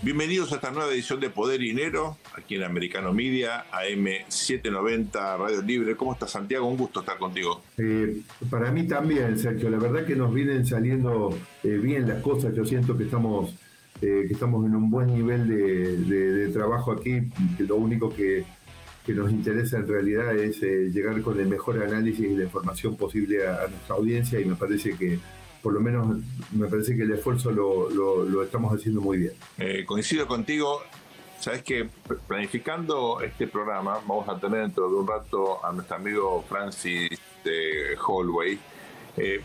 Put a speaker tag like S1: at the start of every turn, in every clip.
S1: Bienvenidos a esta nueva edición de Poder y Dinero, aquí en Americano Media, AM790, Radio Libre. ¿Cómo estás, Santiago? Un gusto estar contigo.
S2: Eh, para mí también, Sergio. La verdad que nos vienen saliendo eh, bien las cosas. Yo siento que estamos, eh, que estamos en un buen nivel de, trabajo aquí. Lo único que, que, nos interesa en realidad es llegar con el mejor análisis y la información posible a nuestra audiencia y me parece que por lo menos me parece que el esfuerzo lo, lo, estamos haciendo muy bien.
S1: Eh, coincido contigo. Sabes que planificando este programa vamos a tener dentro de un rato a nuestro amigo Francis de Hallway. Eh,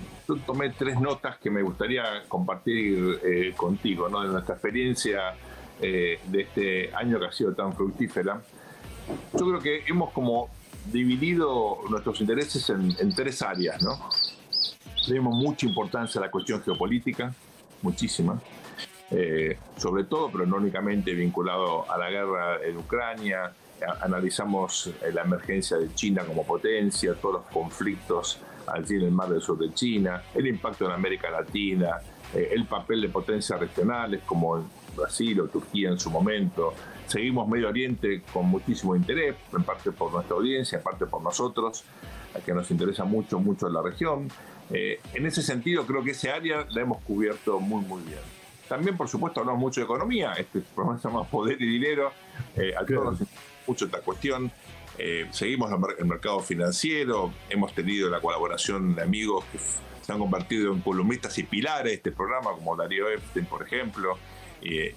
S1: tomé tres notas que me gustaría compartir eh, contigo, ¿no? de nuestra experiencia de este año que ha sido tan fructífera. Yo creo que hemos como dividido nuestros intereses en tres áreas, ¿no? Le mucha importancia a la cuestión geopolítica, muchísima, eh, sobre todo, pero no únicamente vinculado a la guerra en Ucrania. analizamos eh, la emergencia de China como potencia, todos los conflictos allí en el mar del sur de China, el impacto en América Latina, eh, el papel de potencias regionales como Brasil o Turquía en su momento. Seguimos Medio Oriente con muchísimo interés, en parte por nuestra audiencia, en parte por nosotros, que nos interesa mucho, mucho la región. Eh, en ese sentido, creo que ese área la hemos cubierto muy, muy bien. También, por supuesto, hablamos mucho de economía. Este programa se llama Poder y Dinero. Eh, a todos nos mucho esta cuestión. Eh, seguimos el mercado financiero. Hemos tenido la colaboración de amigos que se han convertido en columnistas y pilares de este programa, como Darío Epstein, por ejemplo. y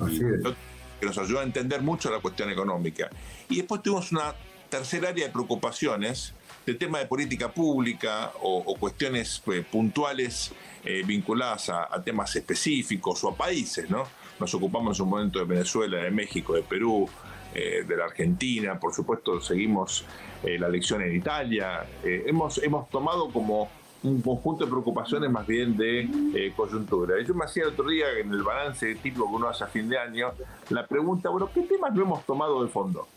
S1: que nos ayuda a entender mucho la cuestión económica. Y después tuvimos una tercera área de preocupaciones de tema de política pública o, cuestiones pues, puntuales eh, vinculadas a, temas específicos o a países, ¿no? Nos ocupamos en un momento de Venezuela, de México, de Perú, eh, de la Argentina, por supuesto seguimos eh, la elección en Italia. hemos, hemos tomado como un conjunto de preocupaciones más bien de coyuntura. Yo me hacía el otro día en el balance típico que uno hace a fin de año la pregunta, bueno, ¿qué temas no hemos tomado de fondo?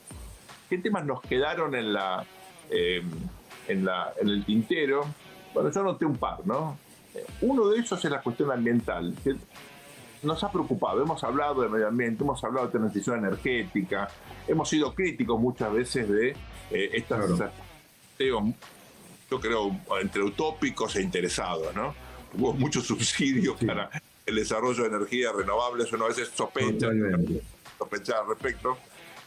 S1: ¿Qué temas nos quedaron en la en, la, en el tintero. Bueno, yo noté un par, ¿no? Uno de ellos es la cuestión ambiental, que nos ha preocupado. Hemos hablado de medio ambiente, hemos hablado de transición energética, hemos sido críticos muchas veces de eh, estas, yo creo, entre utópicos e interesados, ¿no? Hubo muchos subsidios para el desarrollo de energías renovables, uno a veces sospecha, sospecha al respecto.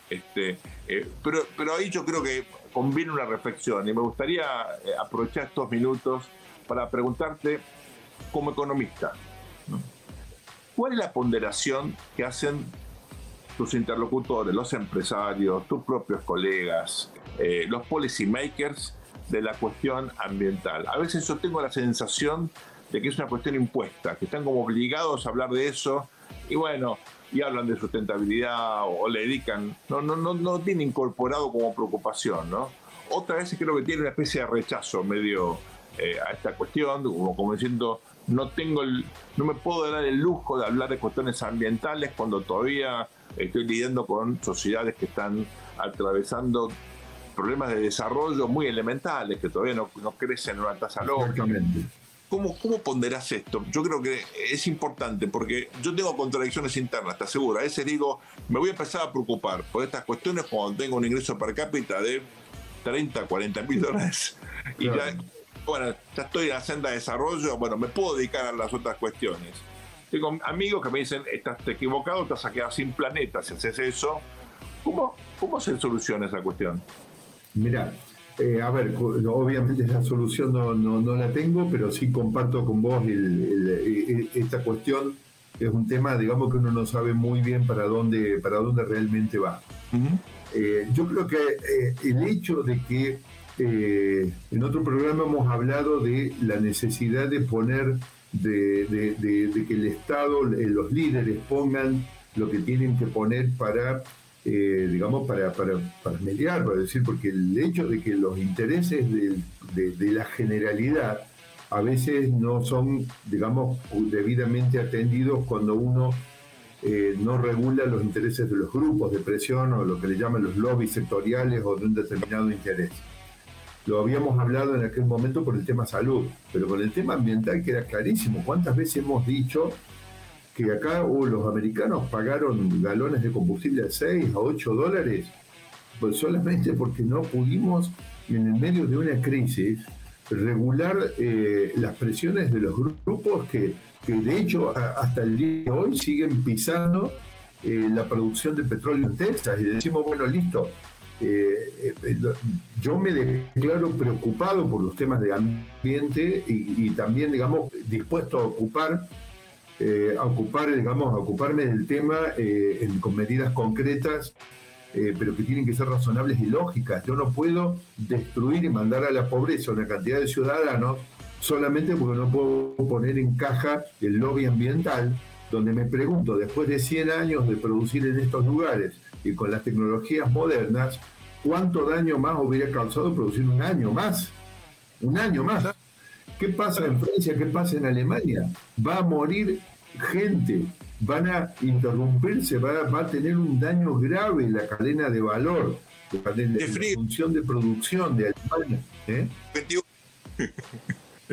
S1: Este, eh, pero, pero ahí yo creo que conviene una reflexión y me gustaría eh, aprovechar estos minutos para preguntarte como economista, ¿cuál es la ponderación que hacen tus interlocutores, los empresarios, tus propios colegas, eh, los policy makers de la cuestión ambiental? A veces yo tengo la sensación de que es una cuestión impuesta, que están como obligados a hablar de eso y bueno, y hablan de sustentabilidad o, le dedican, no, no, no, no tiene incorporado como preocupación, ¿no? Otra vez creo que tiene una especie de rechazo medio eh, a esta cuestión, como, como diciendo, no tengo el, no me puedo dar el lujo de hablar de cuestiones ambientales cuando todavía estoy lidiando con sociedades que están atravesando problemas de desarrollo muy elementales, que todavía no, no crecen en una tasa lógica. ¿Cómo, ¿Cómo ponderás esto? Yo creo que es importante porque yo tengo contradicciones internas, ¿estás segura? A veces digo, me voy a empezar a preocupar por estas cuestiones cuando tengo un ingreso per cápita de 30, 40 mil dólares. Y ya, bueno, ya estoy en la senda de desarrollo, bueno, me puedo dedicar a las otras cuestiones. Tengo amigos que me dicen, estás equivocado, te vas a quedar sin planeta si haces eso. ¿Cómo, cómo se soluciona esa cuestión?
S2: Mira, eh, a ver, obviamente la solución no, no, la tengo, pero sí comparto con vos esta cuestión. Es un tema, digamos, que uno no sabe muy bien para dónde, para dónde realmente va. Eh, yo creo que eh, el hecho de que en otro programa hemos hablado de la necesidad de poner, de, que el Estado, los líderes pongan lo que tienen que poner para, eh, digamos, para, para, para, mediar, para decir, porque el hecho de que los intereses de, la generalidad a veces no son, digamos, debidamente atendidos cuando uno eh, no regula los intereses de los grupos de presión o lo que le llaman los lobbies sectoriales o de un determinado interés. Lo habíamos hablado en aquel momento por el tema salud, pero con el tema ambiental queda clarísimo. ¿Cuántas veces hemos dicho que acá uh, los americanos pagaron galones de combustible a 6 a 8 dólares? Pues solamente porque no pudimos, en el medio de una crisis, regular eh, las presiones de los grupos que, que de hecho hasta el día de hoy siguen pisando eh, la producción de petróleo en Texas y decimos, bueno, listo, eh, yo me declaro preocupado por los temas de ambiente y, también, digamos, dispuesto a ocupar, eh, a ocupar, digamos, a ocuparme del tema con medidas concretas, pero que tienen que ser razonables y lógicas. Yo no puedo destruir y mandar a la pobreza una cantidad de ciudadanos solamente porque no puedo poner en caja el lobby ambiental, donde me pregunto, después de 100 años de producir en estos lugares y con las tecnologías modernas, ¿cuánto daño más hubiera causado producir un año más? Un año más. ¿Qué pasa en Francia? ¿Qué pasa en Alemania? Va a morir gente, van a interrumpirse, va, a tener un daño grave la cadena de valor, la, función de producción de Alemania. ¿eh?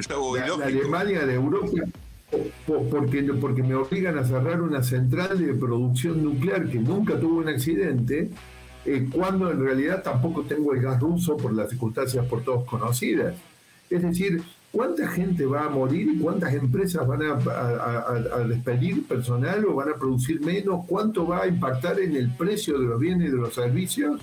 S2: la, Alemania de Europa porque, porque me obligan a cerrar una central de producción nuclear que nunca tuvo un accidente, eh, cuando en realidad tampoco tengo el gas ruso por las circunstancias por todos conocidas. Es decir, ¿cuánta gente va a morir cuántas empresas van a, despedir personal o van a producir menos? ¿Cuánto va a impactar en el precio de los bienes y de los servicios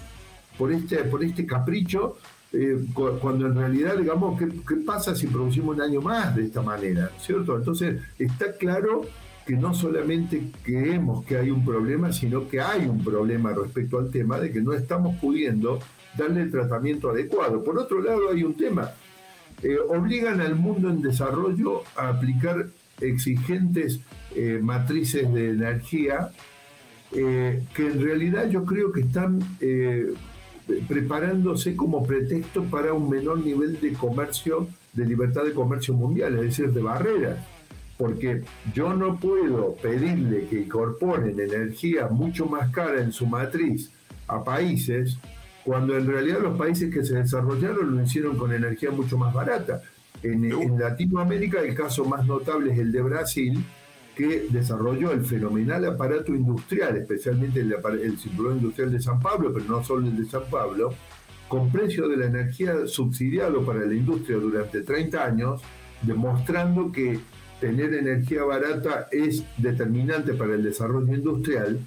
S2: por este, por este capricho? Eh, cuando en realidad, digamos, ¿qué, ¿qué, pasa si producimos un año más de esta manera? ¿Cierto? Entonces, está claro que no solamente creemos que hay un problema, sino que hay un problema respecto al tema de que no estamos pudiendo darle el tratamiento adecuado. Por otro lado, hay un tema. Eh, obligan al mundo en desarrollo a aplicar exigentes eh, matrices de energía que en realidad yo creo que están preparándose como pretexto para un menor nivel de comercio, de libertad de comercio mundial, es decir, de barreras. Porque yo no puedo pedirle que incorporen energía mucho más cara en su matriz a países cuando en realidad los países que se desarrollaron lo hicieron con energía mucho más barata. En, en Latinoamérica el caso más notable es el de Brasil, que desarrolló el fenomenal aparato industrial, especialmente el, el cinturón industrial de San Pablo, pero no solo el de San Pablo, con precio de la energía subsidiado para la industria durante 30 años, demostrando que tener energía barata es determinante para el desarrollo industrial.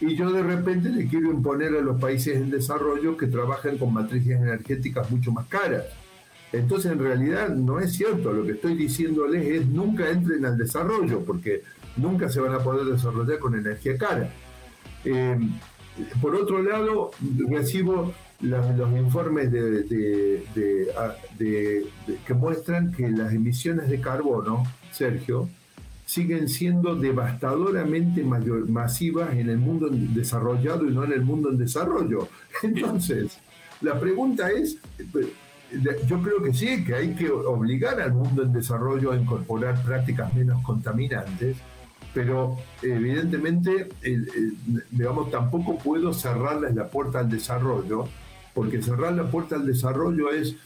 S2: Y yo de repente le quiero imponer a los países en desarrollo que trabajen con matrices energéticas mucho más caras. Entonces, en realidad, no es cierto. Lo que estoy diciéndoles es nunca entren al desarrollo, porque nunca se van a poder desarrollar con energía cara. Eh, por otro lado, recibo los, informes que muestran que las emisiones de carbono, Sergio, siguen siendo devastadoramente masivas en el mundo desarrollado y no en el mundo en desarrollo. Entonces, la pregunta es, yo creo que sí, que hay que obligar al mundo en desarrollo a incorporar prácticas menos contaminantes, pero evidentemente, digamos, tampoco puedo cerrarles la puerta al desarrollo, porque cerrar la puerta al desarrollo es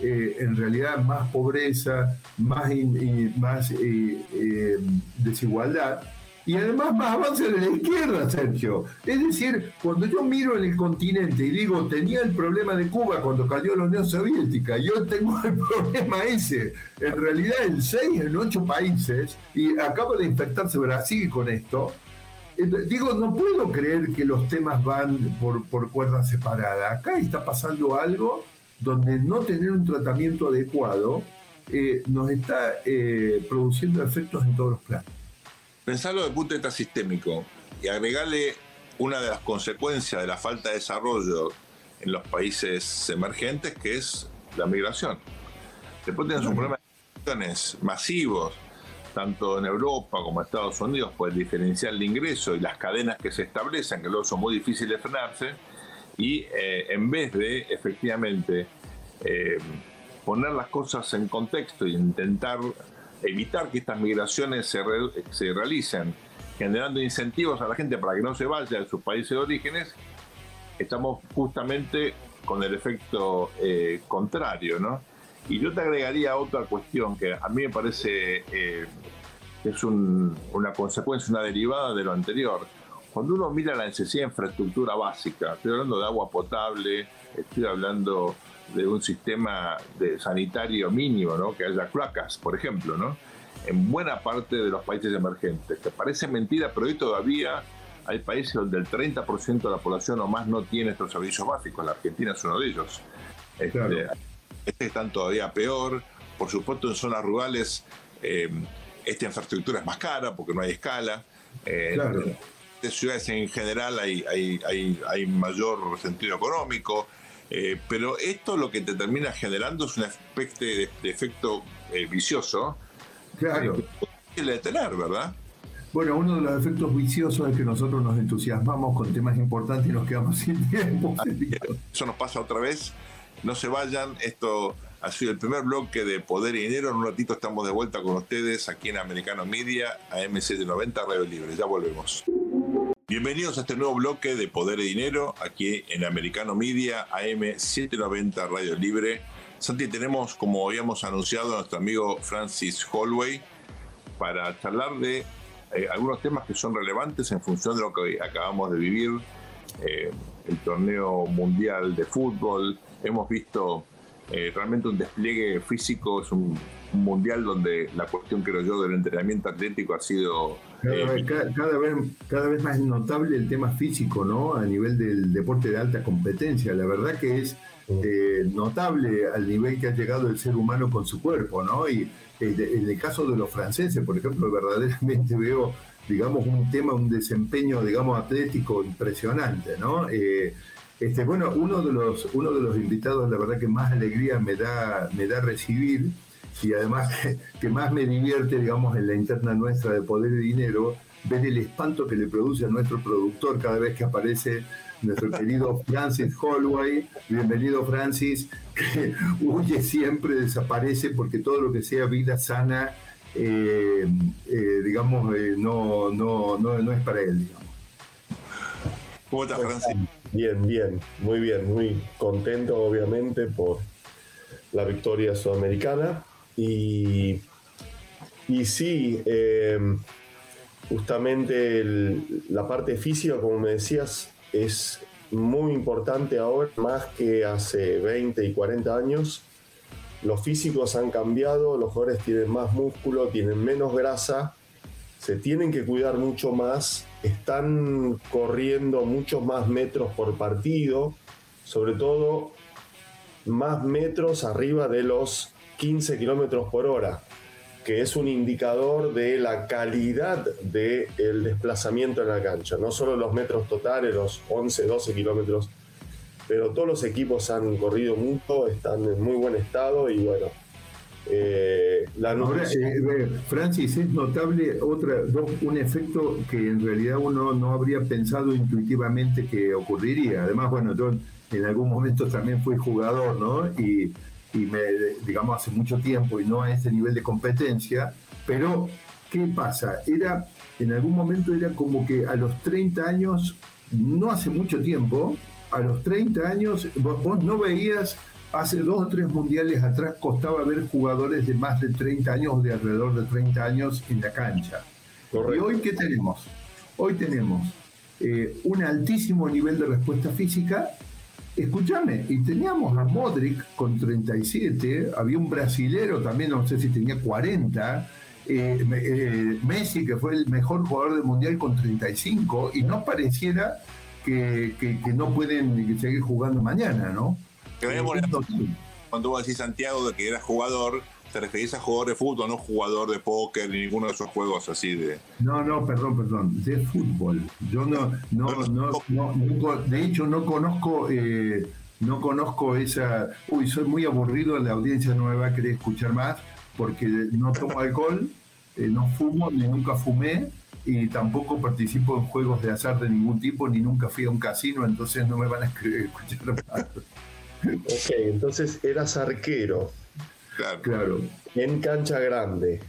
S2: eh, en realidad más pobreza, más, más eh, eh, desigualdad, y además más avance de la izquierda, Sergio. Es decir, cuando yo miro en el continente y digo, tenía el problema de Cuba cuando cayó la Unión Soviética, yo tengo el problema ese. En realidad, en seis, en ocho países, y acaba de infectarse Brasil con esto, eh, digo, no puedo creer que los temas van por, por cuerdas separadas. Acá está pasando algo donde no tener un tratamiento adecuado eh, nos está eh, produciendo efectos en todos los planos
S1: pensarlo desde el punto de vista sistémico y agregarle una de las consecuencias de la falta de desarrollo en los países emergentes, que es la migración. Después tienes un problema de migraciones masivos tanto en Europa como en Estados Unidos, por el diferencial de ingreso y las cadenas que se establecen, que luego son muy difíciles de frenarse, y eh, en vez de efectivamente eh, poner las cosas en contexto e intentar evitar que estas migraciones se, se realicen, generando incentivos a la gente para que no se vaya de sus países de orígenes, estamos justamente con el efecto eh, contrario, ¿no? Y yo te agregaría otra cuestión que a mí me parece eh, que es una consecuencia, una derivada de lo anterior. Cuando uno mira la necesidad de infraestructura básica, estoy hablando de agua potable, estoy hablando de un sistema de sanitario mínimo, ¿no? que haya cloacas, por ejemplo, ¿no? en buena parte de los países emergentes. Que parece mentira, pero hoy todavía hay países donde el 30% de la población o más no tiene estos servicios básicos. La Argentina es uno de ellos. Este, este están todavía peor. Por supuesto, en zonas rurales eh, esta infraestructura es más cara porque no hay escala. Eh, En ciudades en general hay, hay, hay mayor sentido económico. Eh, pero esto lo que te termina generando es de, efecto eh, vicioso.
S2: Claro.
S1: Que detener, ¿verdad?
S2: Bueno, uno de los efectos viciosos es que nosotros nos entusiasmamos con temas importantes y nos quedamos sin tiempo.
S1: Eso nos pasa otra vez. No se vayan. Esto ha sido el primer bloque de Poder y Dinero. En un ratito estamos de vuelta con ustedes aquí en Americano Media, AM790 Radio Libre. Ya volvemos. Bienvenidos a este nuevo bloque de Poder y Dinero, aquí en Americano Media, AM790 Radio Libre. Santi, tenemos, como habíamos anunciado, a nuestro amigo Francis Holloway para charlar de eh, algunos temas que son relevantes en función de lo que acabamos de vivir, eh, el torneo mundial de fútbol. Hemos visto eh, realmente un despliegue físico, es un, mundial donde la cuestión, creo yo, del entrenamiento atlético ha sido...
S2: Eh, cada, vez, cada, vez, más notable el tema físico, ¿no? A nivel del deporte de alta competencia. La verdad que es eh, notable al nivel que ha llegado el ser humano con su cuerpo, ¿no? Y en el caso de los franceses, por ejemplo, verdaderamente veo, digamos, un tema, un desempeño, digamos, atlético impresionante, ¿no? Este, bueno, uno de los uno de los invitados, la verdad que más alegría me da me da recibir y además que más me divierte, digamos, en la interna nuestra de Poder y Dinero, ver el espanto que le produce a nuestro productor cada vez que aparece nuestro querido Francis Holloway. Bienvenido, Francis, que huye siempre, desaparece porque todo lo que sea vida sana, eh, eh, digamos, eh, no, no, no, no es para él, digamos.
S1: ¿Cómo estás, Francis?
S3: Bien, bien, muy bien, muy contento, obviamente, por la victoria sudamericana. Y, y sí, em, justamente la parte física, como me decías, es muy importante ahora, más que hace 20 y 40 años. Los físicos han cambiado, los jugadores tienen más músculo, tienen menos grasa, se tienen que cuidar mucho más, están corriendo muchos más metros por partido, sobre todo más metros arriba de los 15 kilómetros por hora, que es un indicador de la calidad del desplazamiento en la cancha. No solo los metros totales, los 11, 12 kilómetros, pero todos los equipos han corrido mucho, están en muy buen estado y bueno.
S2: Eh, la Ahora, eh, Francis, es notable otra, un efecto que en realidad uno no habría pensado intuitivamente que ocurriría. Además, bueno, yo en algún momento también fui jugador, ¿no? Y y me, digamos, hace mucho tiempo y no a ese nivel de competencia, pero ¿qué pasa? Era, en algún momento era como que a los 30 años, no hace mucho tiempo, a los 30 años vos, no veías, hace dos o tres mundiales atrás costaba ver jugadores de más de 30 años, de alrededor de 30 años en la cancha. ¿Y hoy qué tenemos? Hoy tenemos eh, un altísimo nivel de respuesta física Escúchame, y teníamos a Modric con 37, había un brasilero también, no sé si tenía 40, eh, eh, Messi, que fue el mejor jugador del mundial con 35, y no pareciera que, no pueden seguir jugando mañana, ¿no?
S1: Cuando vos decís Santiago de que era jugador, te referís a jugador de fútbol, no jugador de póker ni ninguno de esos juegos así de.
S2: No, no, perdón, perdón, de fútbol. Yo no, no, no, no, de hecho no conozco, eh, no conozco esa. Uy, soy muy aburrido, la audiencia no me va a querer escuchar más porque no tomo alcohol, eh, no fumo ni nunca fumé y tampoco participo en juegos de azar de ningún tipo ni nunca fui a un casino, entonces no me van a escuchar más.
S3: Ok, entonces eras arquero.
S2: Claro.
S3: En cancha grande.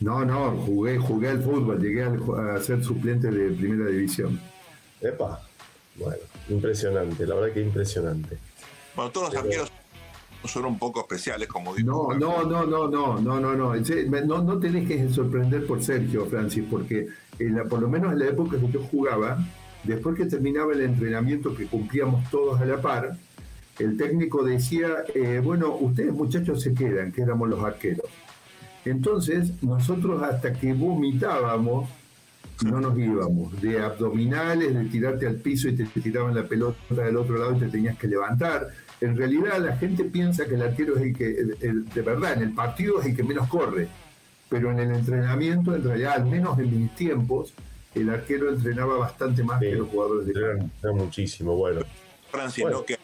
S2: No, no, jugué, jugué al fútbol, llegué a, ser suplente de primera división.
S3: Epa, bueno, impresionante, la verdad que impresionante.
S1: Bueno, todos los arqueros son un poco especiales, como digo.
S2: No, no, no, no, no, no, no, no, no, tenés que sorprender por Sergio, Francis, porque por lo menos en la época que yo jugaba, después que terminaba el entrenamiento que cumplíamos todos a la par, el técnico decía, eh, bueno, ustedes muchachos se quedan, que éramos los arqueros. Entonces, nosotros hasta que vomitábamos, no nos íbamos. De abdominales, de tirarte al piso y te tiraban la pelota del otro lado y te tenías que levantar. En realidad la gente piensa que el arquero es el que, de verdad, en el partido es el que menos corre. Pero en el entrenamiento, en realidad, al menos en mis tiempos, el arquero entrenaba bastante más que los jugadores de
S3: campo. muchísimo, bueno.
S1: Francia, ¿no? Que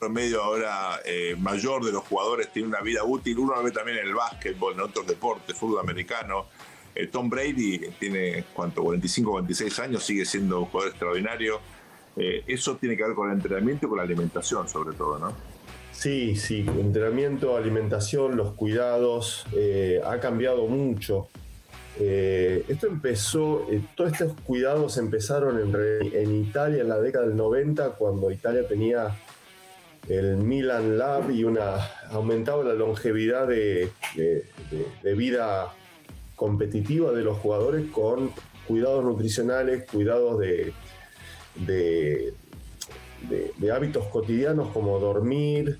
S1: promedio ahora eh, mayor de los jugadores tiene una vida útil. Uno lo ve también en el básquetbol, en otros deportes, fútbol americano. Eh, Tom Brady tiene, ¿cuánto? 45, 26 años, sigue siendo un jugador extraordinario. Eh, eso tiene que ver con el entrenamiento y con la alimentación, sobre todo, ¿no?
S3: Sí, sí, entrenamiento, alimentación, los cuidados, ha cambiado mucho. esto empezó, todos estos cuidados empezaron en, en Italia en la década del 90, cuando Italia tenía el Milan Lab y una aumentaba la longevidad de, vida competitiva de los jugadores con cuidados nutricionales, cuidados de, de, hábitos cotidianos como dormir,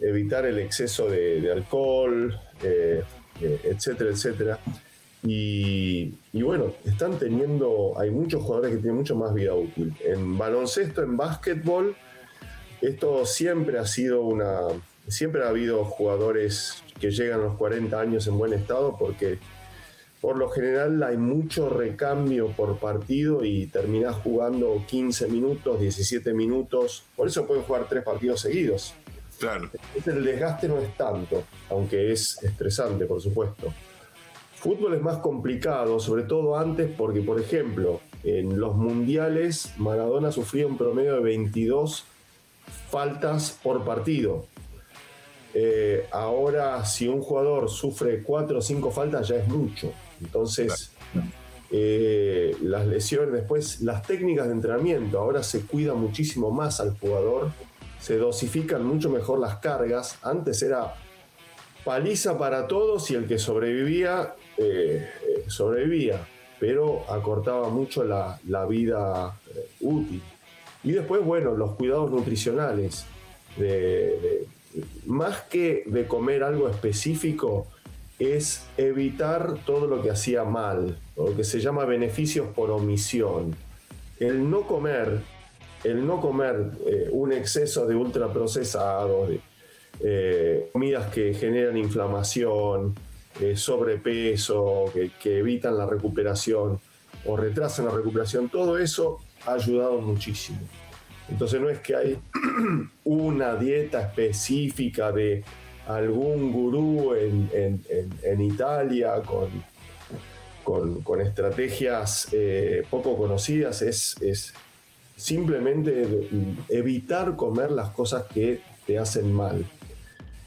S3: evitar el exceso de, alcohol, eh, eh, etcétera, etcétera. Y, y, bueno, están teniendo, hay muchos jugadores que tienen mucho más vida útil. En baloncesto, en básquetbol, esto siempre ha sido una. Siempre ha habido jugadores que llegan a los 40 años en buen estado porque por lo general hay mucho recambio por partido y terminás jugando 15 minutos, 17 minutos. Por eso pueden jugar tres partidos seguidos.
S1: Claro.
S3: El desgaste no es tanto, aunque es estresante, por supuesto. Fútbol es más complicado, sobre todo antes, porque, por ejemplo, en los mundiales Maradona sufría un promedio de 22 faltas por partido. Eh, ahora, si un jugador sufre cuatro o cinco faltas, ya es mucho. Entonces, eh, las lesiones, después, las técnicas de entrenamiento, ahora se cuida muchísimo más al jugador, se dosifican mucho mejor las cargas. Antes era paliza para todos y el que sobrevivía, eh, sobrevivía, pero acortaba mucho la, la vida útil. Y después, bueno, los cuidados nutricionales. más que de comer algo específico, es evitar todo lo que hacía mal, lo que se llama beneficios por omisión. El no comer, el no comer eh, un exceso de ultraprocesados, eh, comidas que generan inflamación, eh, sobrepeso, que, que evitan la recuperación o retrasan la recuperación, todo eso ha ayudado muchísimo. Entonces no es que hay una dieta específica de algún gurú en, Italia con, con, estrategias eh, poco conocidas, es, es simplemente evitar comer las cosas que te hacen mal.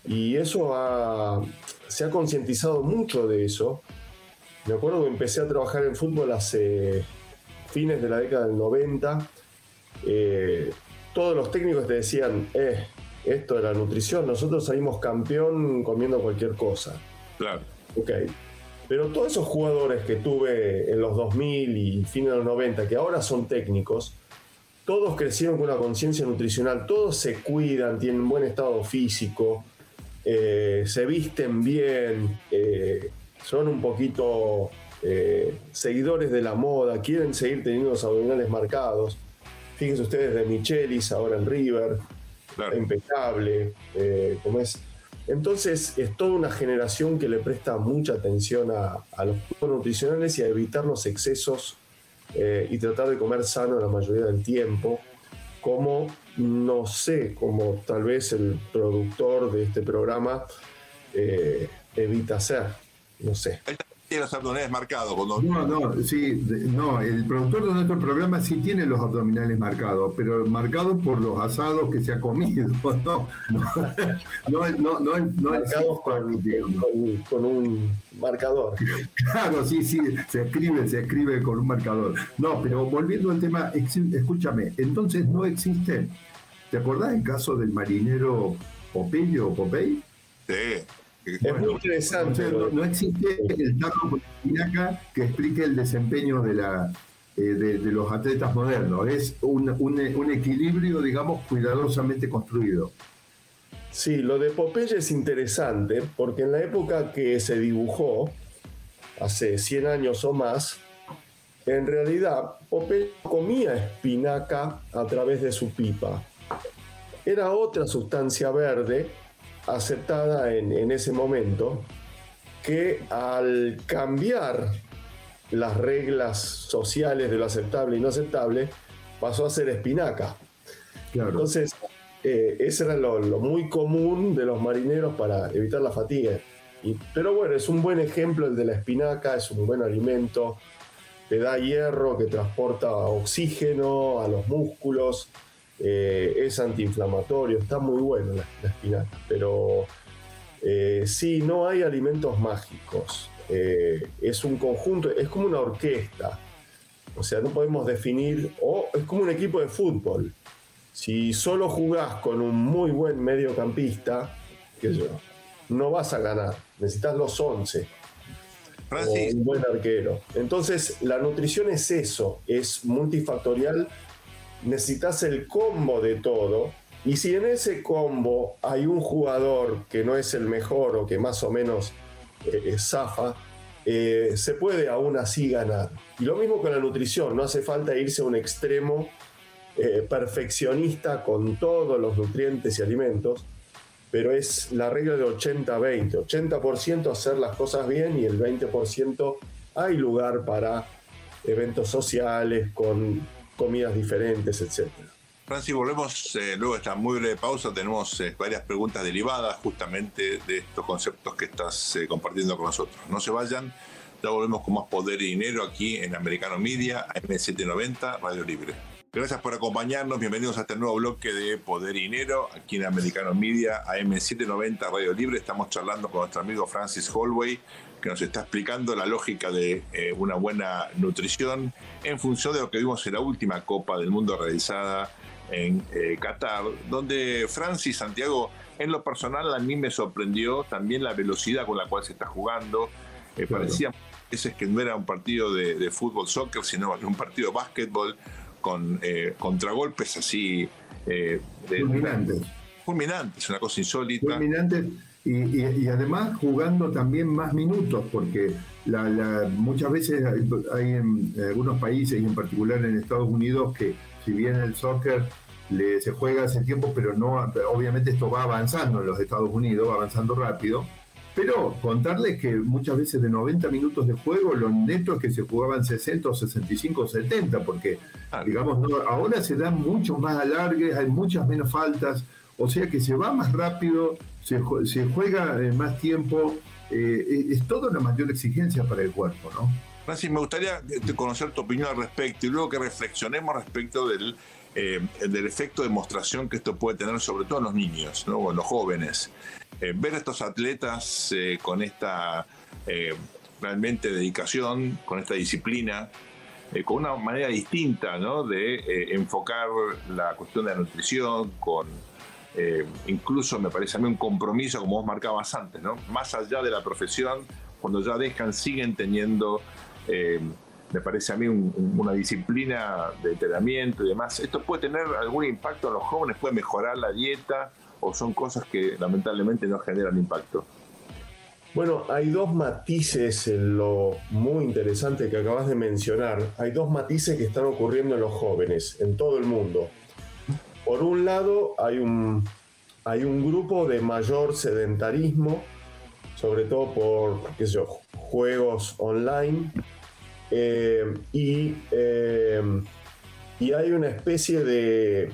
S3: Y eso se ha concientizado mucho de eso. Me acuerdo que empecé a trabajar en fútbol hace fines de la década del 90. Eh, todos los técnicos te decían, eh, esto de la nutrición, nosotros salimos campeón comiendo cualquier cosa.
S1: Claro.
S3: Ok. Pero todos esos jugadores que tuve en los 2000 y fines de los 90, que ahora son técnicos, todos crecieron con una conciencia nutricional, todos se cuidan, tienen buen estado físico, eh, se visten bien, son un poquito eh, seguidores de la moda, quieren seguir teniendo los abdominales marcados. Fíjense ustedes de Michelis, ahora en River, impecable, eh, como es. Entonces es toda una generación que le presta mucha atención a, los productos nutricionales y a evitar los excesos eh, y tratar de comer sano la mayoría del tiempo, como no sé, como tal vez el productor de este programa evita hacer, no sé.
S1: Tiene los abdominales marcados.
S2: Cuando... No, no, sí, no, el productor de nuestro programa sí tiene los abdominales marcados, pero marcados por los asados que se ha comido, no, no, no, no, no,
S3: marcados con, con, un marcador.
S2: Claro, sí, sí, se escribe, se escribe con un marcador. No, pero volviendo al tema, escúchame, entonces no existe, ¿te acordás el caso del marinero Popello o Popey?
S1: Sí.
S3: Es muy interesante.
S2: no, existe el tarro con espinaca que explique el desempeño de, la, eh, de, los atletas modernos. Es un, un, equilibrio, digamos, cuidadosamente construido.
S3: Sí, lo de Popeye es interesante porque en la época que se dibujó, hace 100 años o más, en realidad Popeye comía espinaca a través de su pipa. Era otra sustancia verde aceptada en, ese momento que al cambiar las reglas sociales de lo aceptable y no aceptable, pasó a ser espinaca. Entonces, eh, ese era lo, muy común de los marineros para evitar la fatiga. Y, pero bueno, es un buen ejemplo el de la espinaca, es un buen alimento, te da hierro que transporta oxígeno a los músculos, eh, es antiinflamatorio, está muy bueno la, espinaca, pero eh, sí, no hay alimentos mágicos. Eh, es un conjunto, es como una orquesta. O sea, no podemos definir, o es como un equipo de fútbol. Si solo jugás con un muy buen mediocampista, qué yo, no vas a ganar. Necesitas los 11. O un buen arquero. Entonces, la nutrición es eso, es multifactorial necesitas el combo de todo. Y si en ese combo hay un jugador que no es el mejor o que más o menos eh, eh, zafa, eh, se puede aún así ganar. Y lo mismo con la nutrición, no hace falta irse a un extremo perfeccionista con todos los nutrientes y alimentos, pero es la regla de 80-20. 80%, hacer las cosas bien y el 20% hay lugar para eventos sociales con comidas diferentes, etc.
S1: Francis, volvemos eh, luego de esta muy breve pausa. Tenemos eh, varias preguntas derivadas justamente de estos conceptos que estás eh, compartiendo con nosotros. No se vayan, ya volvemos con más poder y dinero aquí en Americano Media, AM790, Radio Libre. Gracias por acompañarnos, bienvenidos a este nuevo bloque de Poder y Dinero aquí en Americano Media, AM790, Radio Libre. Estamos charlando con nuestro amigo Francis Holway, que nos está explicando la lógica de eh, una buena nutrición en función de lo que vimos en la última Copa del Mundo realizada en eh, Qatar, donde Francis Santiago, en lo personal, a mí me sorprendió también la velocidad con la cual se está jugando. Eh, parecía a veces que no era un partido de, fútbol, soccer, sino un partido de básquetbol con contragolpes así.
S2: fulminantes.
S1: Fulminantes, una cosa insólita.
S2: Fulminantes y, además jugando también más minutos, porque muchas veces hay, en, algunos países, y en particular en Estados Unidos, que si bien el soccer le, se juega hace tiempo, pero no, obviamente esto va avanzando en los Estados Unidos, va avanzando rápido. Pero contarles que muchas veces de 90 minutos de juego, los netos que se jugaban 60 o 65 o 70, porque digamos, ahora se dan muchos más alargues, hay muchas menos faltas, o sea que se va más rápido, se, juega en más tiempo, eh, es toda una mayor exigencia para el cuerpo, ¿no?
S1: Francis, me gustaría conocer tu opinión al respecto y luego que reflexionemos respecto del, eh, del efecto de demostración que esto puede tener sobre todo en los niños ¿no? o en los jóvenes. Eh, ver a estos atletas con esta realmente dedicación, con esta disciplina, con una manera distinta ¿no? de enfocar la cuestión de la nutrición, con eh, incluso me parece a mí un compromiso, como vos marcabas antes, ¿no? Más allá de la profesión, cuando ya dejan, siguen teniendo, eh, me parece a mí, una disciplina de entrenamiento y demás. ¿Esto puede tener algún impacto en los jóvenes? ¿Puede mejorar la dieta? ¿O son cosas que lamentablemente no generan impacto?
S3: Bueno, hay dos matices en lo muy interesante que acabas de mencionar. Hay dos matices que están ocurriendo en los jóvenes, en todo el mundo. Por un lado, hay un, hay un grupo de mayor sedentarismo, sobre todo por qué juegos online, eh, y, eh, y hay una especie de,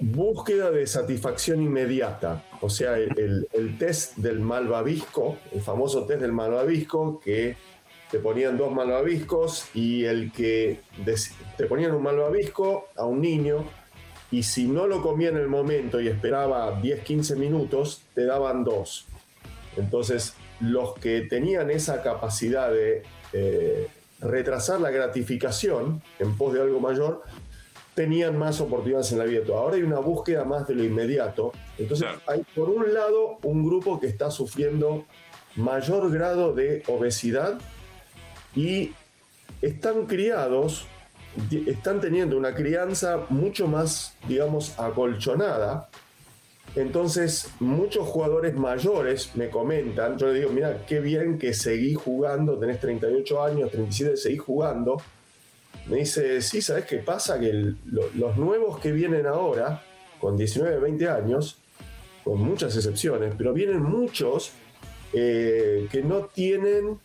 S3: búsqueda de satisfacción inmediata. O sea, el, test del malvavisco, el famoso test del malvavisco, que te ponían dos malvaviscos y el que te ponían un malvavisco a un niño y si no lo comía en el momento y esperaba 10, 15 minutos, te daban dos. Entonces, los que tenían esa capacidad de eh, retrasar la gratificación en pos de algo mayor, tenían más oportunidades en la vida. Ahora hay una búsqueda más de lo inmediato. Entonces hay por un lado un grupo que está sufriendo mayor grado de obesidad y están criados, están teniendo una crianza mucho más, digamos, acolchonada. Entonces, muchos jugadores mayores me comentan, yo le digo, mira, qué bien que seguí jugando, tenés 38 años, 37, seguís jugando, me dice, sí, ¿sabes qué pasa? Que los nuevos que vienen ahora, con 19, 20 años, con muchas excepciones, pero vienen muchos eh, que no tienen,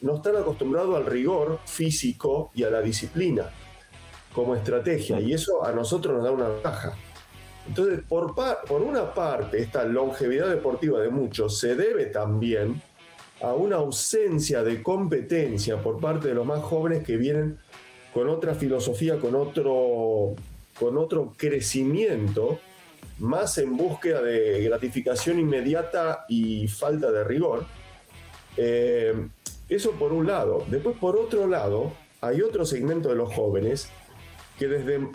S3: no están acostumbrados al rigor físico y a la disciplina como estrategia, y eso a nosotros nos da una ventaja. Entonces, por, por una parte, esta longevidad deportiva de muchos se debe también a una ausencia de competencia por parte de los más jóvenes que vienen con otra filosofía, con otro, con otro crecimiento, más en búsqueda de gratificación inmediata y falta de rigor. Eh, eso por un lado. Después, por otro lado, hay otro segmento de los jóvenes que desde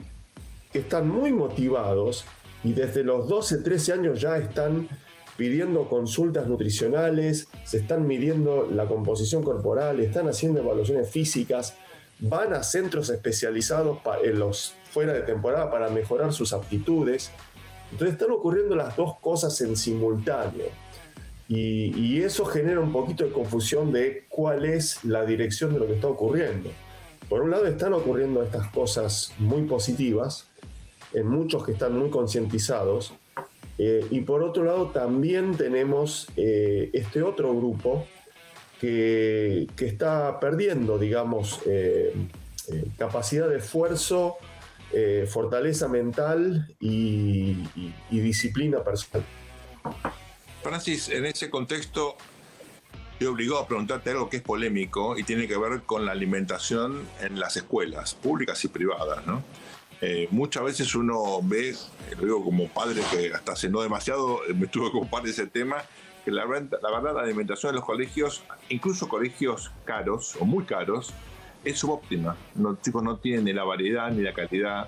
S3: que están muy motivados y desde los 12, 13 años ya están pidiendo consultas nutricionales, se están midiendo la composición corporal, están haciendo evaluaciones físicas, van a centros especializados en los fuera de temporada para mejorar sus aptitudes. Entonces están ocurriendo las dos cosas en simultáneo. Y, eso genera un poquito de confusión de cuál es la dirección de lo que está ocurriendo. Por un lado están ocurriendo estas cosas muy positivas, en muchos que están muy concientizados, eh, y por otro lado también tenemos eh, este otro grupo que, está perdiendo, digamos, eh, capacidad de esfuerzo, fortaleza mental y, disciplina personal.
S1: Francis, en ese contexto, te obligó a preguntarte algo que es polémico y tiene que ver con la alimentación en las escuelas, públicas y privadas, ¿no? muchas veces uno ve, lo digo como padre que hasta hace no demasiado me tuve que ocupar de ese tema, que la, la verdad la alimentación en los colegios, incluso colegios caros o muy caros, es subóptima. Los chicos no tienen ni la variedad ni la calidad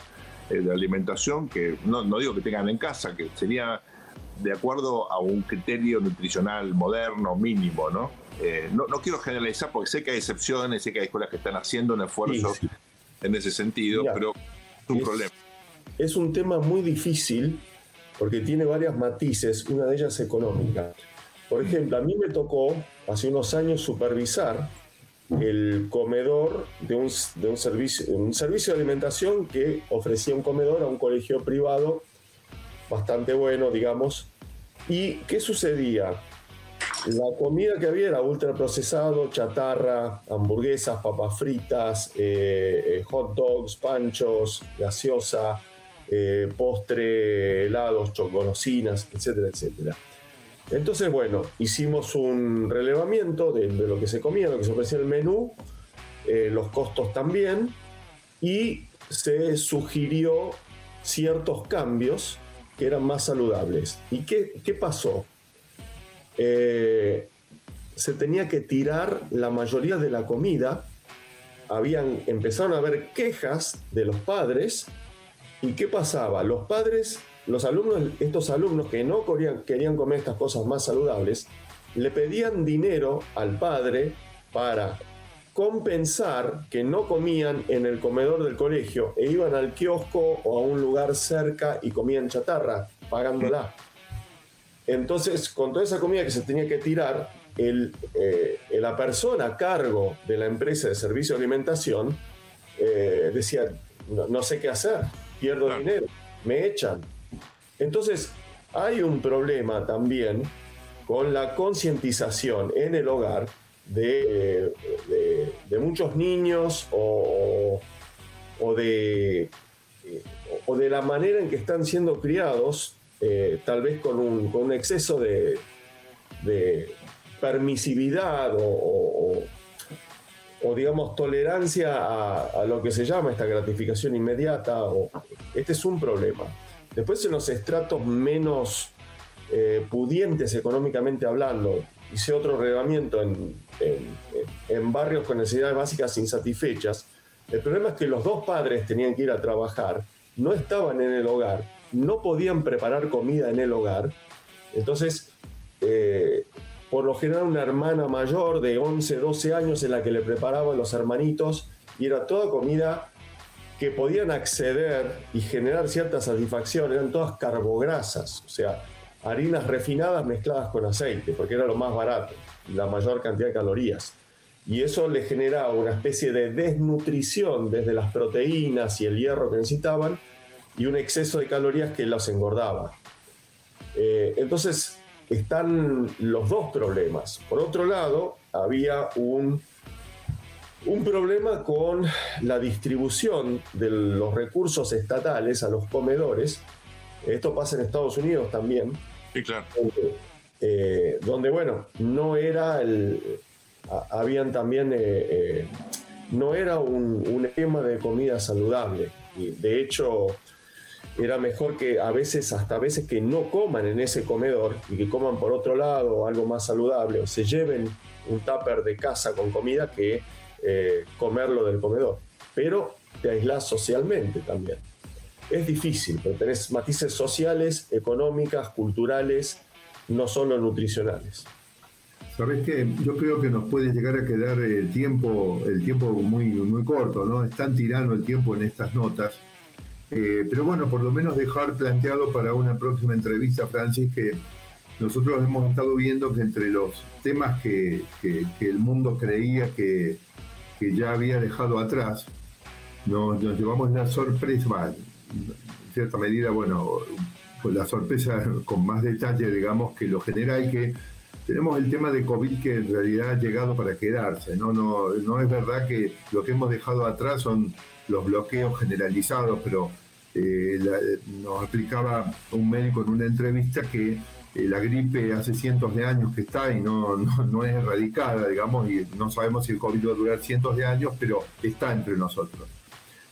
S1: eh, de alimentación que no, no, digo que tengan en casa, que sería de acuerdo a un criterio nutricional moderno mínimo, ¿no? Eh, no, no, quiero generalizar porque sé que hay excepciones, sé que hay escuelas que están haciendo un esfuerzo en ese sentido, pero es un problema.
S3: Es un tema muy difícil porque tiene varias matices, una de ellas económica. Por ejemplo, a mí me tocó hace unos años supervisar el comedor de un, servicio, un servicio de alimentación que ofrecía un comedor a un colegio privado bastante bueno, digamos. ¿Y qué sucedía? La comida que había era ultraprocesado, chatarra, hamburguesas, papas fritas, eh, eh, hot dogs, panchos, gaseosa, eh, postre, helados, chocolocinas, etcétera, etcétera. Entonces, bueno, hicimos un relevamiento de, lo que se comía, lo que se ofrecía el menú, los costos también, y se sugirió ciertos cambios que eran más saludables. ¿Y qué, pasó? Eh, se tenía que tirar la mayoría de la comida, habían, empezaron a haber quejas de los padres, ¿y qué pasaba? Los padres los alumnos, estos alumnos que no querían, comer estas cosas más saludables, le pedían dinero al padre para compensar que no comían en el comedor del colegio e iban al kiosco o a un lugar cerca y comían chatarra, pagándola. Entonces, con toda esa comida que se tenía que tirar, el, eh, la persona a cargo de la empresa de servicio de alimentación eh, decía, no, sé qué hacer, pierdo dinero, me echan. Entonces, hay un problema también con la concientización en el hogar de, muchos niños o, de o de la manera en que están siendo criados, tal vez con un, exceso de, permisividad o, digamos tolerancia a, lo que se llama esta gratificación inmediata. O, este es un problema. Después en los estratos menos pudientes económicamente hablando, hice otro relevamiento en, en, barrios con necesidades básicas insatisfechas. El problema es que los dos padres tenían que ir a trabajar, no estaban en el hogar, no podían preparar comida en el hogar. Entonces, eh, por lo general una hermana mayor de 11, 12 años en la que le preparaban los hermanitos y era toda comida que podían acceder y generar cierta satisfacción, eran todas carbograsas, o sea, harinas refinadas mezcladas con aceite, porque era lo más barato, la mayor cantidad de calorías. Y eso le generaba una especie de desnutrición desde las proteínas y el hierro que necesitaban y un exceso de calorías que los engordaba. Eh, entonces, están los dos problemas. Por otro lado, había un, un problema con la distribución de los recursos estatales a los comedores, esto pasa en Estados Unidos también.
S1: Sí, claro.
S3: Eh, donde, bueno, no era el. habían también. Eh, eh, no era un, un, esquema de comida saludable. Y de hecho, era mejor que a veces, hasta a veces, que no coman en ese comedor y que coman por otro lado algo más saludable o se lleven un tupper de casa con comida que comerlo del comedor. Pero te aislas socialmente también es difícil, porque tenés matices sociales, económicas, culturales, no solo nutricionales.
S2: Sabes que yo creo que nos puede llegar a quedar el tiempo, el tiempo muy, muy corto, ¿no? Es tan tirano el tiempo en estas notas. Eh, pero bueno, por lo menos dejar planteado para una próxima entrevista, Francis, que nosotros hemos estado viendo que entre los temas que, el mundo creía que, ya había dejado atrás, nos, nos llevamos la sorpresa, en cierta medida, bueno, pues la sorpresa con más detalle, digamos, que lo general que tenemos el tema de COVID que en realidad ha llegado para quedarse, ¿no? No, no es verdad que lo que hemos dejado atrás son los bloqueos generalizados, pero eh, nos explicaba un médico en una entrevista que eh, la gripe hace cientos de años que está y no, no, no, es erradicada, digamos, y no sabemos si el COVID va a durar cientos de años, pero está entre nosotros.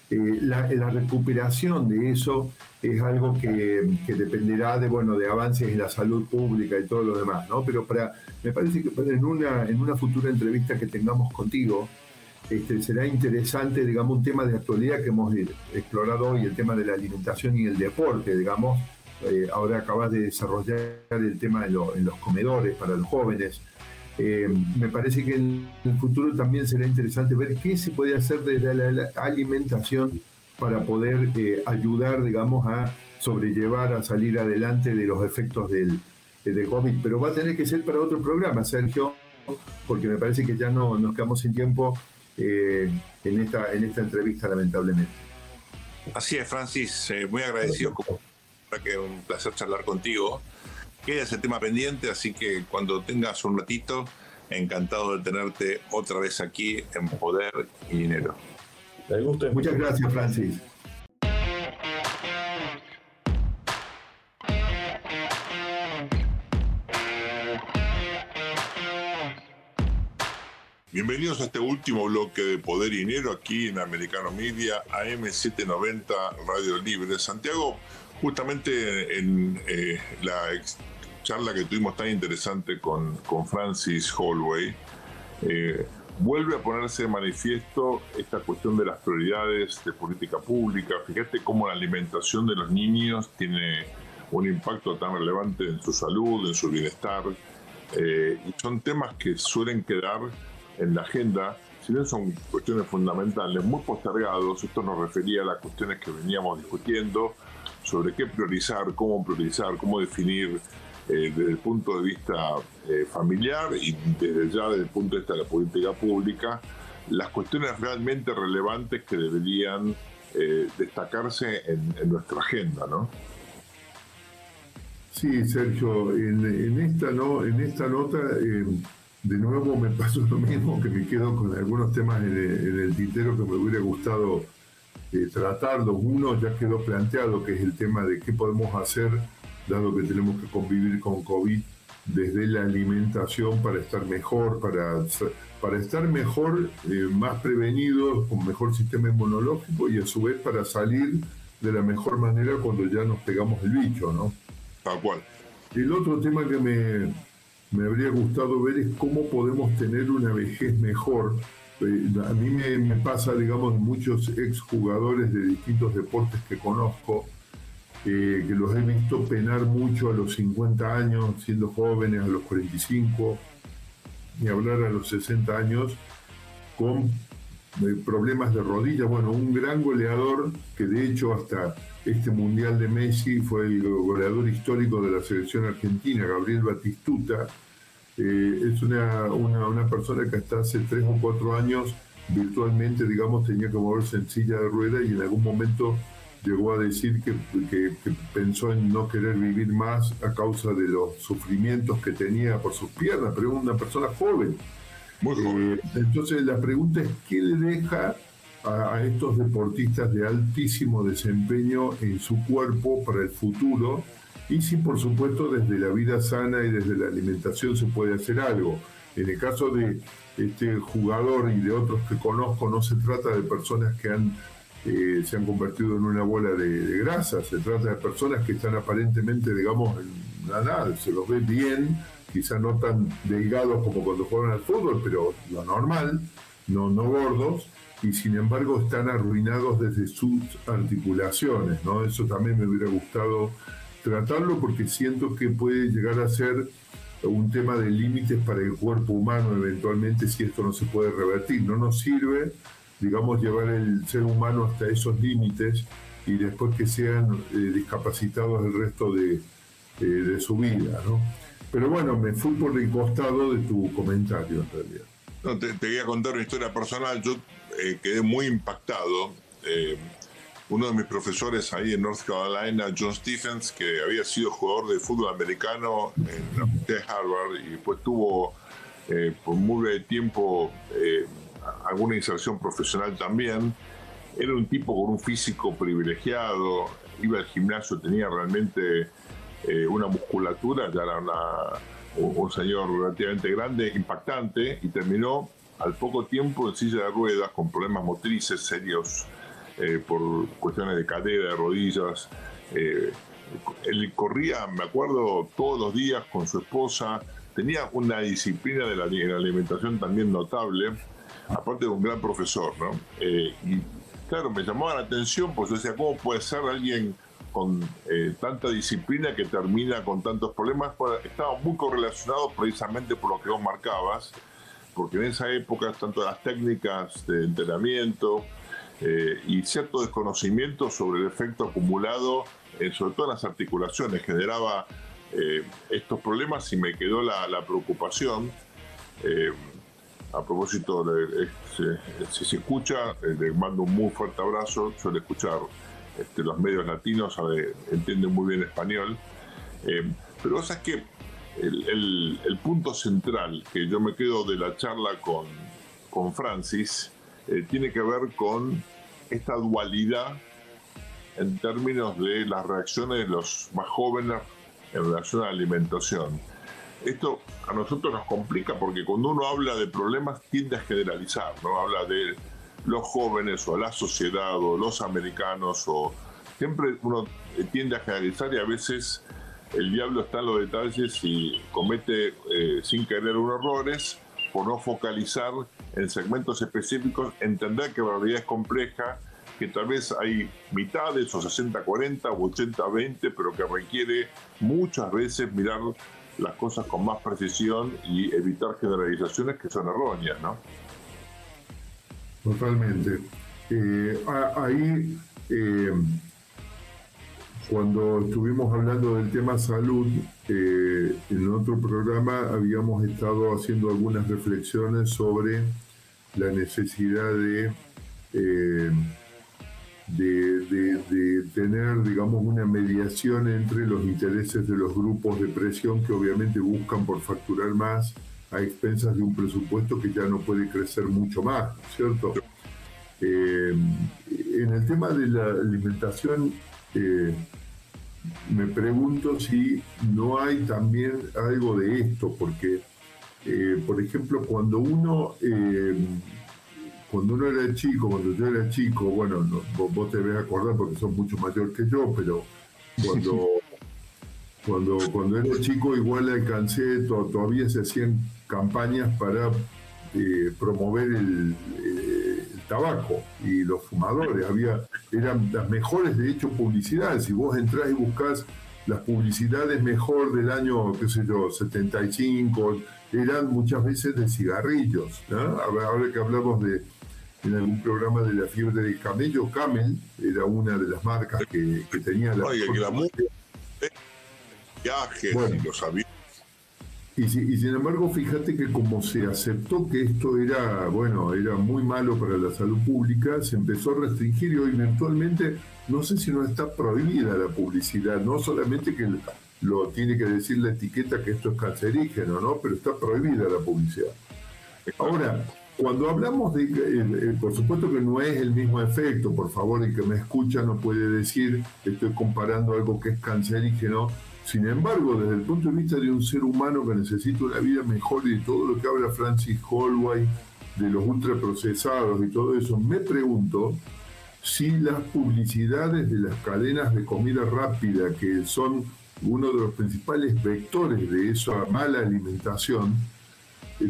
S2: Eh, la, recuperación de eso es algo que, dependerá de, bueno, de avances en la salud pública y todo lo demás, ¿no? Pero para, me parece que en una, en una futura entrevista que tengamos contigo, este, será interesante, digamos, un tema de actualidad que hemos explorado hoy, el tema de la alimentación y el deporte, digamos. Eh, ahora acabas de desarrollar el tema de en los comedores para los jóvenes. Eh, me parece que en el futuro también será interesante ver qué se puede hacer desde la, alimentación para poder eh, ayudar, digamos, a sobrellevar, a salir adelante de los efectos del, COVID. Pero va a tener que ser para otro programa, Sergio, porque me parece que ya no nos quedamos sin tiempo eh, en, esta, en esta entrevista, lamentablemente.
S1: Así es, Francis, muy agradecido. Que un placer charlar contigo queda ese tema pendiente, así que cuando tengas un ratito, encantado de tenerte otra vez aquí en Poder y Dinero.
S2: Muchas gracias, Francis.
S1: Bienvenidos a este último bloque de Poder y Dinero aquí en Americano Media, AM790 Radio Libre. Santiago, justamente en eh, la charla que tuvimos tan interesante con, con Francis Holloway, eh, vuelve a ponerse de manifiesto esta cuestión de las prioridades de política pública. Fíjate cómo la alimentación de los niños tiene un impacto tan relevante en su salud, en su bienestar, eh, y son temas que suelen quedar en la agenda, si bien son cuestiones fundamentales, muy postergados. Esto nos refería a las cuestiones que veníamos discutiendo sobre qué priorizar, cómo priorizar, cómo definir eh, desde el punto de vista eh, familiar y desde ya desde el punto de vista de la política pública, las cuestiones realmente relevantes que deberían eh, destacarse en, nuestra agenda, ¿no?
S2: Sí, Sergio, en, esta, ¿no? en esta nota, de nuevo me pasó lo mismo, que me quedo con algunos temas en el, tintero que me hubiera gustado eh, tratarlo. Uno ya quedó planteado, que es el tema de qué podemos hacer, dado que tenemos que convivir con COVID, desde la alimentación para estar mejor, para, para estar mejor, eh, más prevenidos, con mejor sistema inmunológico y a su vez para salir de la mejor manera cuando ya nos pegamos el bicho, ¿no?
S1: Tal cual.
S2: El otro tema que me, me habría gustado ver es cómo podemos tener una vejez mejor. Eh, a mí me, pasa, digamos, muchos exjugadores de distintos deportes que conozco, que los he visto penar mucho a los 50 años, siendo jóvenes, a los 45, y hablar a los 60 años con eh, problemas de rodilla. Bueno, un gran goleador que de hecho hasta este Mundial de Messi fue el goleador histórico de la selección argentina, Gabriel Batistuta. Eh, es una, una, persona que hasta hace tres o cuatro años virtualmente, digamos, tenía que moverse en silla de rueda y en algún momento llegó a decir que, pensó en no querer vivir más a causa de los sufrimientos que tenía por sus piernas, pero es una persona joven. Muy joven. Eh, entonces la pregunta es, ¿qué le deja a, estos deportistas de altísimo desempeño en su cuerpo para el futuro? Y si por supuesto desde la vida sana y desde la alimentación se puede hacer algo. En el caso de este jugador y de otros que conozco, no se trata de personas que han eh, se han convertido en una bola de, grasa. Se trata de personas que están aparentemente, digamos, en nada, se los ve bien, quizá no tan delgados como cuando juegan al fútbol, pero lo normal, no, no gordos, y sin embargo están arruinados desde sus articulaciones, ¿no? Eso también me hubiera gustado tratarlo porque siento que puede llegar a ser un tema de límites para el cuerpo humano eventualmente si esto no se puede revertir. No nos sirve digamos, llevar el ser humano hasta esos límites y después que sean eh, discapacitados el resto de, eh, de, su vida, ¿no? Pero bueno, me fui por el costado de tu comentario en realidad.
S1: Te, te a contar una historia personal. Yo eh, quedé muy impactado. uno de mis profesores ahí en North Carolina, John Stephens, que había sido jugador de fútbol americano en la Universidad de Harvard y después tuvo por muy breve tiempo alguna inserción profesional también. Era un tipo con un físico privilegiado, iba al gimnasio, tenía realmente eh, una musculatura, ya era un señor relativamente grande, impactante, y terminó al poco tiempo en silla de ruedas con problemas motrices serios eh, por cuestiones de cadera, de rodillas. Eh, él corría, me acuerdo, todos los días con su esposa, tenía una disciplina de la alimentación también notable aparte de un gran profesor, ¿no? Eh, y claro, me llamaba la atención, pues yo decía, ¿cómo puede ser alguien con eh, tanta disciplina que termina con tantos problemas? estaba muy correlacionado precisamente por lo que vos marcabas, porque en esa época, tanto las técnicas de entrenamiento eh, y cierto desconocimiento sobre el efecto acumulado, sobre todo en las articulaciones, generaba estos problemas y me quedó la preocupación a propósito, de, si se escucha, eh, le mando un muy fuerte abrazo, suele escuchar este, los medios latinos, entienden muy bien español, eh, pero es que el, punto central que yo me quedo de la charla con, con Francis eh, tiene que ver con esta dualidad en términos de las reacciones de los más jóvenes en relación a la alimentación esto a nosotros nos complica porque cuando uno habla de problemas tiende a generalizar, ¿no? Habla de los jóvenes o la sociedad o los americanos o siempre uno tiende a generalizar y a veces el diablo está en los detalles y comete eh, sin querer unos errores por no focalizar en segmentos específicos, entender que la realidad es compleja, que tal vez hay mitades o 60-40 o 80-20, pero que requiere muchas veces mirar las cosas con más precisión y evitar generalizaciones que son erróneas, ¿no?
S2: Totalmente. Eh, ahí, eh, cuando estuvimos hablando del tema salud, eh, en otro programa habíamos estado haciendo algunas reflexiones sobre la necesidad de de, tener, digamos, una mediación entre los intereses de los grupos de presión que obviamente buscan por facturar más a expensas de un presupuesto que ya no puede crecer mucho más, ¿cierto? Eh, en el tema de la alimentación, eh, me pregunto si no hay también algo de esto, porque, eh, por ejemplo, cuando uno, cuando uno era chico, cuando yo era chico, bueno, vos, te debes acordar porque sos mucho mayor que yo, pero cuando, cuando, cuando era chico igual alcancé, todavía se hacían campañas para promover el tabaco y los fumadores. Había, eran las mejores, de hecho, publicidades. Si vos entrás y buscás las publicidades mejor del año, qué sé yo, 75, eran muchas veces de cigarrillos. Ahora que hablamos de en algún programa de la fiebre del camello, Camel era una de las marcas que, tenía la...
S1: Oiga, que la viajes los aviones
S2: y, sin embargo, fíjate que como se aceptó que esto era, bueno, era muy malo para la salud pública, se empezó a restringir y hoy virtualmente, no sé si no está prohibida la publicidad, no solamente que lo tiene que decir la etiqueta que esto es cancerígeno, ¿no? Pero está prohibida la publicidad. Ahora, cuando hablamos de, eh, eh, por supuesto que no es el mismo efecto, por favor, el que me escucha no puede decir, estoy comparando algo que es cancerígeno. Sin embargo, desde el punto de vista de un ser humano que necesita una vida mejor y de todo lo que habla Francis Holway, de los ultraprocesados y todo eso, me pregunto si las publicidades de las cadenas de comida rápida, que son uno de los principales vectores de esa mala alimentación,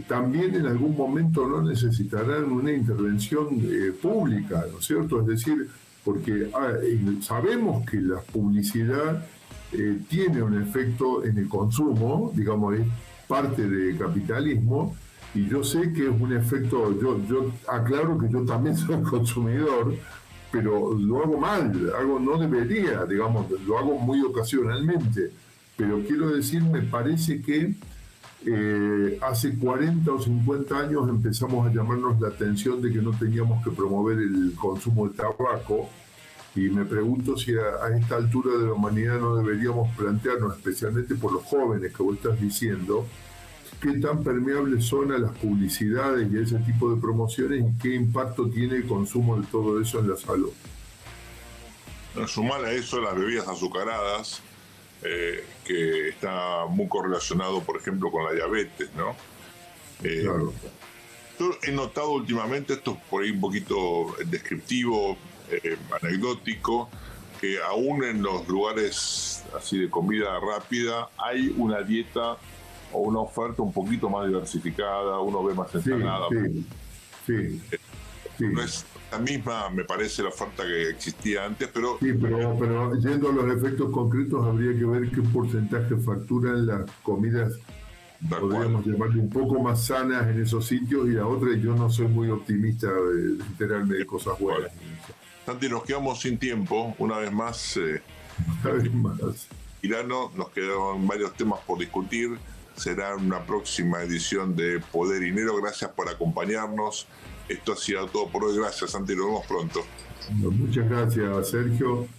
S2: también en algún momento no necesitarán una intervención eh, pública, ¿no es cierto? Es decir, porque ah, sabemos que la publicidad eh, tiene un efecto en el consumo, digamos, es parte del capitalismo, y yo sé que es un efecto, yo, yo aclaro que yo también soy consumidor, pero lo hago mal, hago, no debería, digamos, lo hago muy ocasionalmente, pero quiero decir, me parece que eh, hace 40 o 50 años empezamos a llamarnos la atención de que no teníamos que promover el consumo de tabaco, y me pregunto si a, esta altura de la humanidad no deberíamos plantearnos, especialmente por los jóvenes que vos estás diciendo, qué tan permeables son a las publicidades y a ese tipo de promociones y qué impacto tiene el consumo de todo eso en la salud.
S1: Sumar a eso las bebidas azucaradas, eh, que está muy correlacionado, por ejemplo, con la diabetes, ¿no? Eh, claro. Yo he notado últimamente, esto por ahí un poquito descriptivo, eh, anecdótico que aún en los lugares así de comida rápida hay una dieta o una oferta un poquito más diversificada, uno ve más ensalada. Sí, sí, no es la misma, me parece, la oferta que existía antes, pero...
S2: Sí, pero, pero yendo a los efectos concretos, habría que ver qué porcentaje facturan las comidas podríamos llamarle un poco más sanas en esos sitios y la otra yo no soy muy optimista de, enterarme de cosas buenas.
S1: Santi, nos quedamos sin tiempo, una vez más. Eh, una vez más. Irano, nos quedaron varios temas por discutir. Será una próxima edición de Poder y Dinero. Gracias por acompañarnos. Esto ha sido todo por hoy. Gracias, Santi. Nos vemos pronto.
S2: Muchas gracias, Sergio.